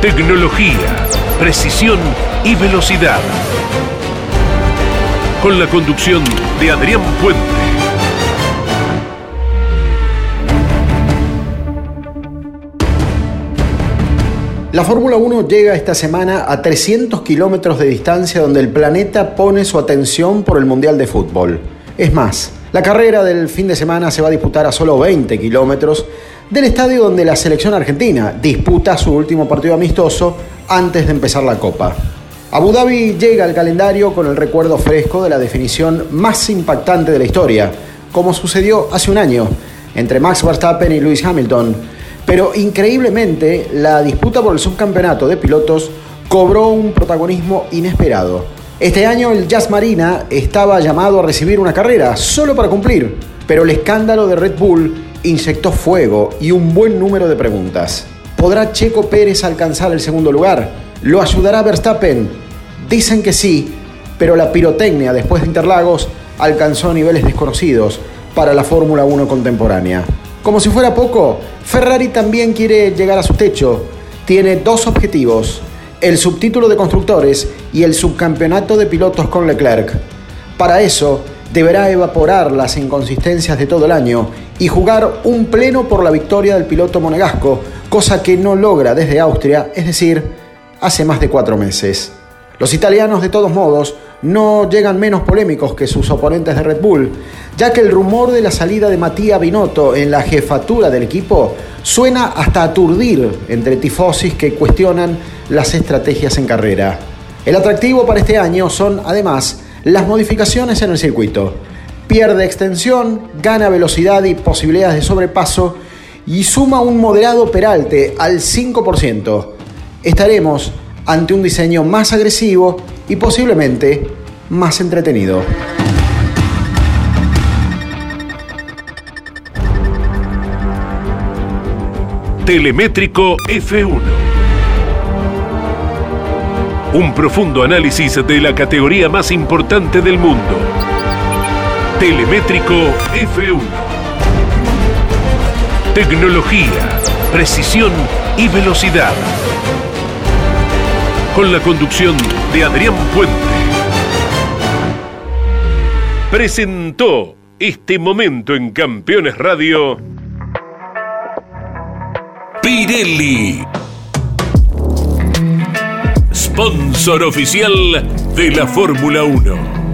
Tecnología, precisión y velocidad. Con la conducción de Adrián Puente. La Fórmula 1 llega esta semana a 300 kilómetros de distancia donde el planeta pone su atención por el Mundial de Fútbol. Es más, la carrera del fin de semana se va a disputar a solo 20 kilómetros del estadio donde la selección argentina disputa su último partido amistoso antes de empezar la Copa. Abu Dhabi llega al calendario con el recuerdo fresco de la definición más impactante de la historia, como sucedió hace un año entre Max Verstappen y Lewis Hamilton pero increíblemente, la disputa por el subcampeonato de pilotos cobró un protagonismo inesperado. Este año el Jazz Marina estaba llamado a recibir una carrera solo para cumplir, pero el escándalo de Red Bull inyectó fuego y un buen número de preguntas. ¿Podrá Checo Pérez alcanzar el segundo lugar? ¿Lo ayudará Verstappen? Dicen que sí, pero la pirotecnia después de Interlagos alcanzó niveles desconocidos para la Fórmula 1 contemporánea. Como si fuera poco, Ferrari también quiere llegar a su techo. Tiene dos objetivos, el subtítulo de constructores y el subcampeonato de pilotos con Leclerc. Para eso, deberá evaporar las inconsistencias de todo el año y jugar un pleno por la victoria del piloto monegasco, cosa que no logra desde Austria, es decir, hace más de cuatro meses. Los italianos, de todos modos, no llegan menos polémicos que sus oponentes de Red Bull, ya que el rumor de la salida de Matías Binotto en la jefatura del equipo suena hasta aturdir entre tifosis que cuestionan las estrategias en carrera. El atractivo para este año son, además, las modificaciones en el circuito. Pierde extensión, gana velocidad y posibilidades de sobrepaso y suma un moderado peralte al 5%. Estaremos ante un diseño más agresivo y posiblemente más entretenido. Telemétrico F1. Un profundo análisis de la categoría más importante del mundo. Telemétrico F1. Tecnología, precisión y velocidad con la conducción de Adrián Puente. Presentó este momento en Campeones Radio. Pirelli. Sponsor oficial de la Fórmula 1.